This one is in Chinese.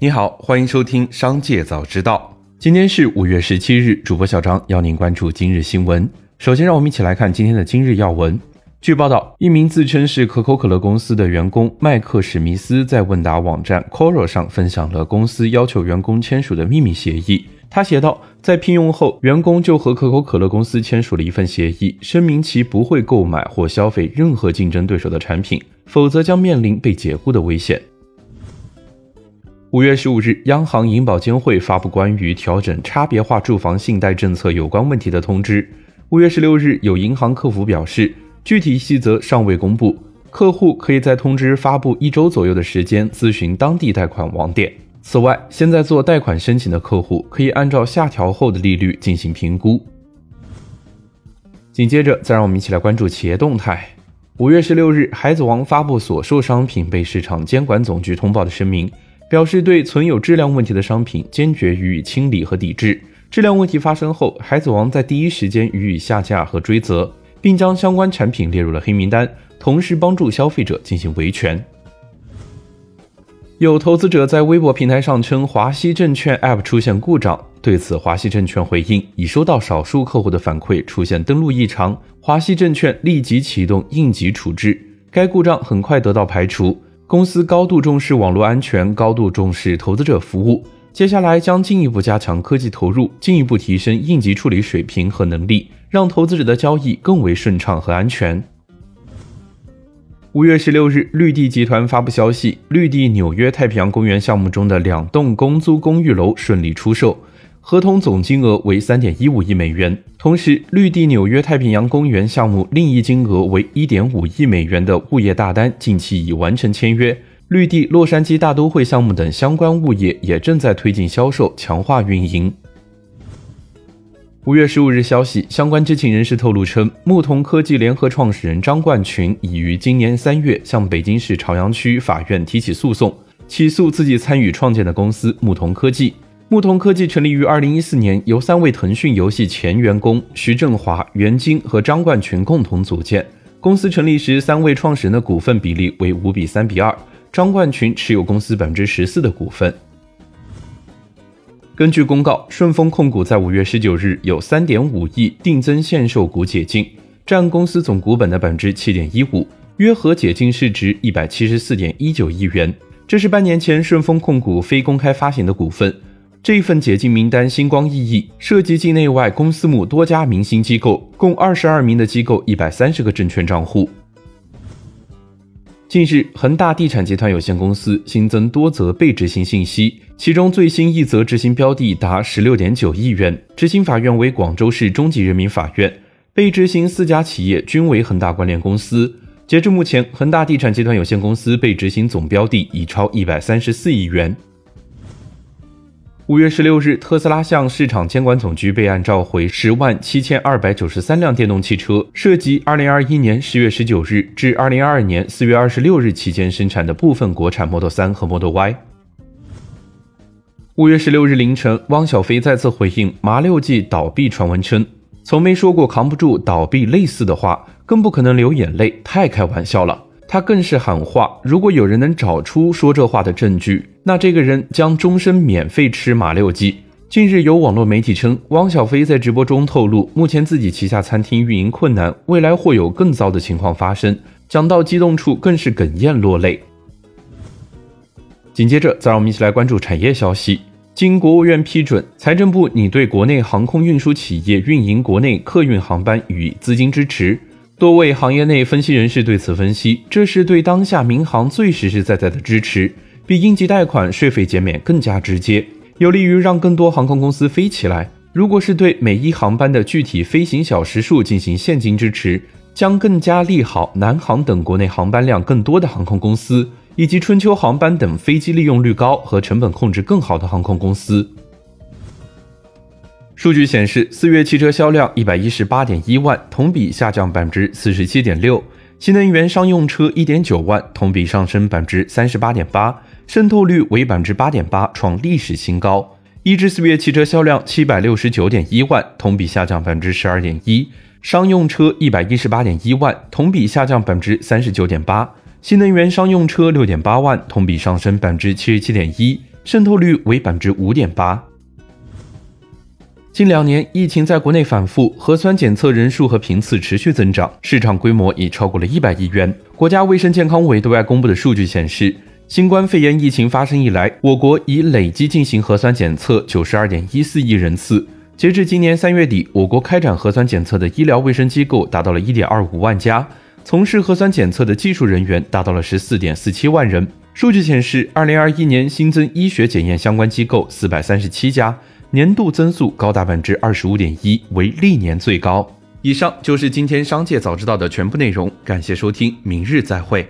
你好，欢迎收听《商界早知道》。今天是五月十七日，主播小张邀您关注今日新闻。首先，让我们一起来看今天的今日要闻。据报道，一名自称是可口可乐公司的员工麦克史密斯在问答网站 Quora 上分享了公司要求员工签署的秘密协议。他写道，在聘用后，员工就和可口可乐公司签署了一份协议，声明其不会购买或消费任何竞争对手的产品，否则将面临被解雇的危险。五月十五日，央行银保监会发布关于调整差别化住房信贷政策有关问题的通知。五月十六日，有银行客服表示，具体细则尚未公布，客户可以在通知发布一周左右的时间咨询当地贷款网点。此外，现在做贷款申请的客户可以按照下调后的利率进行评估。紧接着，再让我们一起来关注企业动态。五月十六日，海子王发布所售商品被市场监管总局通报的声明。表示对存有质量问题的商品坚决予以清理和抵制。质量问题发生后，海子王在第一时间予以下架和追责，并将相关产品列入了黑名单，同时帮助消费者进行维权。有投资者在微博平台上称华西证券 App 出现故障，对此华西证券回应已收到少数客户的反馈出现登录异常，华西证券立即启动应急处置，该故障很快得到排除。公司高度重视网络安全，高度重视投资者服务。接下来将进一步加强科技投入，进一步提升应急处理水平和能力，让投资者的交易更为顺畅和安全。五月十六日，绿地集团发布消息，绿地纽约太平洋公园项目中的两栋公租公寓楼顺利出售。合同总金额为三点一五亿美元，同时，绿地纽约太平洋公园项目另一金额为一点五亿美元的物业大单近期已完成签约。绿地洛杉矶大都会项目等相关物业也正在推进销售，强化运营。五月十五日，消息，相关知情人士透露称，牧童科技联合创始人张冠群已于今年三月向北京市朝阳区法院提起诉讼，起诉自己参与创建的公司牧童科技。牧童科技成立于二零一四年，由三位腾讯游戏前员工徐振华、袁晶和张冠群共同组建。公司成立时，三位创始人的股份比例为五比三比二，张冠群持有公司百分之十四的股份。根据公告，顺丰控股在五月十九日有三点五亿定增限售股解禁，占公司总股本的百分之七点一五，约合解禁市值一百七十四点一九亿元。这是半年前顺丰控股非公开发行的股份。这份解禁名单星光熠熠，涉及境内外公司目多家明星机构，共二十二名的机构，一百三十个证券账户。近日，恒大地产集团有限公司新增多则被执行信息，其中最新一则执行标的达十六点九亿元，执行法院为广州市中级人民法院，被执行四家企业均为恒大关联公司。截至目前，恒大地产集团有限公司被执行总标的已超一百三十四亿元。五月十六日，特斯拉向市场监管总局备案召回十万七千二百九十三辆电动汽车，涉及二零二一年十月十九日至二零二二年四月二十六日期间生产的部分国产 Model 三和 Model Y。五月十六日凌晨，汪小菲再次回应麻六记倒闭传闻称：“从没说过扛不住倒闭类似的话，更不可能流眼泪，太开玩笑了。”他更是喊话：如果有人能找出说这话的证据，那这个人将终身免费吃马六鸡。近日有网络媒体称，汪小菲在直播中透露，目前自己旗下餐厅运营困难，未来或有更糟的情况发生。讲到激动处，更是哽咽落泪。紧接着，再让我们一起来关注产业消息。经国务院批准，财政部拟对国内航空运输企业运营国内客运航班予以资金支持。多位行业内分析人士对此分析，这是对当下民航最实实在在的支持，比应急贷款、税费减免更加直接，有利于让更多航空公司飞起来。如果是对每一航班的具体飞行小时数进行现金支持，将更加利好南航等国内航班量更多的航空公司，以及春秋航班等飞机利用率高和成本控制更好的航空公司。数据显示，四月汽车销量一百一十八点一万，同比下降百分之四十七点六；新能源商用车一点九万，同比上升百分之三十八点八，渗透率为百分之八点八，创历史新高。一至四月汽车销量七百六十九点一万，同比下降百分之十二点一；商用车一百一十八点一万，同比下降百分之三十九点八；新能源商用车六点八万，同比上升百分之七十七点一。渗透率为百分之五点八。近两年，疫情在国内反复，核酸检测人数和频次持续增长，市场规模已超过了一百亿元。国家卫生健康委对外公布的数据显示，新冠肺炎疫情发生以来，我国已累计进行核酸检测九十二点一四亿人次。截至今年三月底，我国开展核酸检测的医疗卫生机构达到了一点二五万家，从事核酸检测的技术人员达到了十四点四七万人。数据显示，二零二一年新增医学检验相关机构四百三十七家。年度增速高达百分之二十五点一，为历年最高。以上就是今天商界早知道的全部内容，感谢收听，明日再会。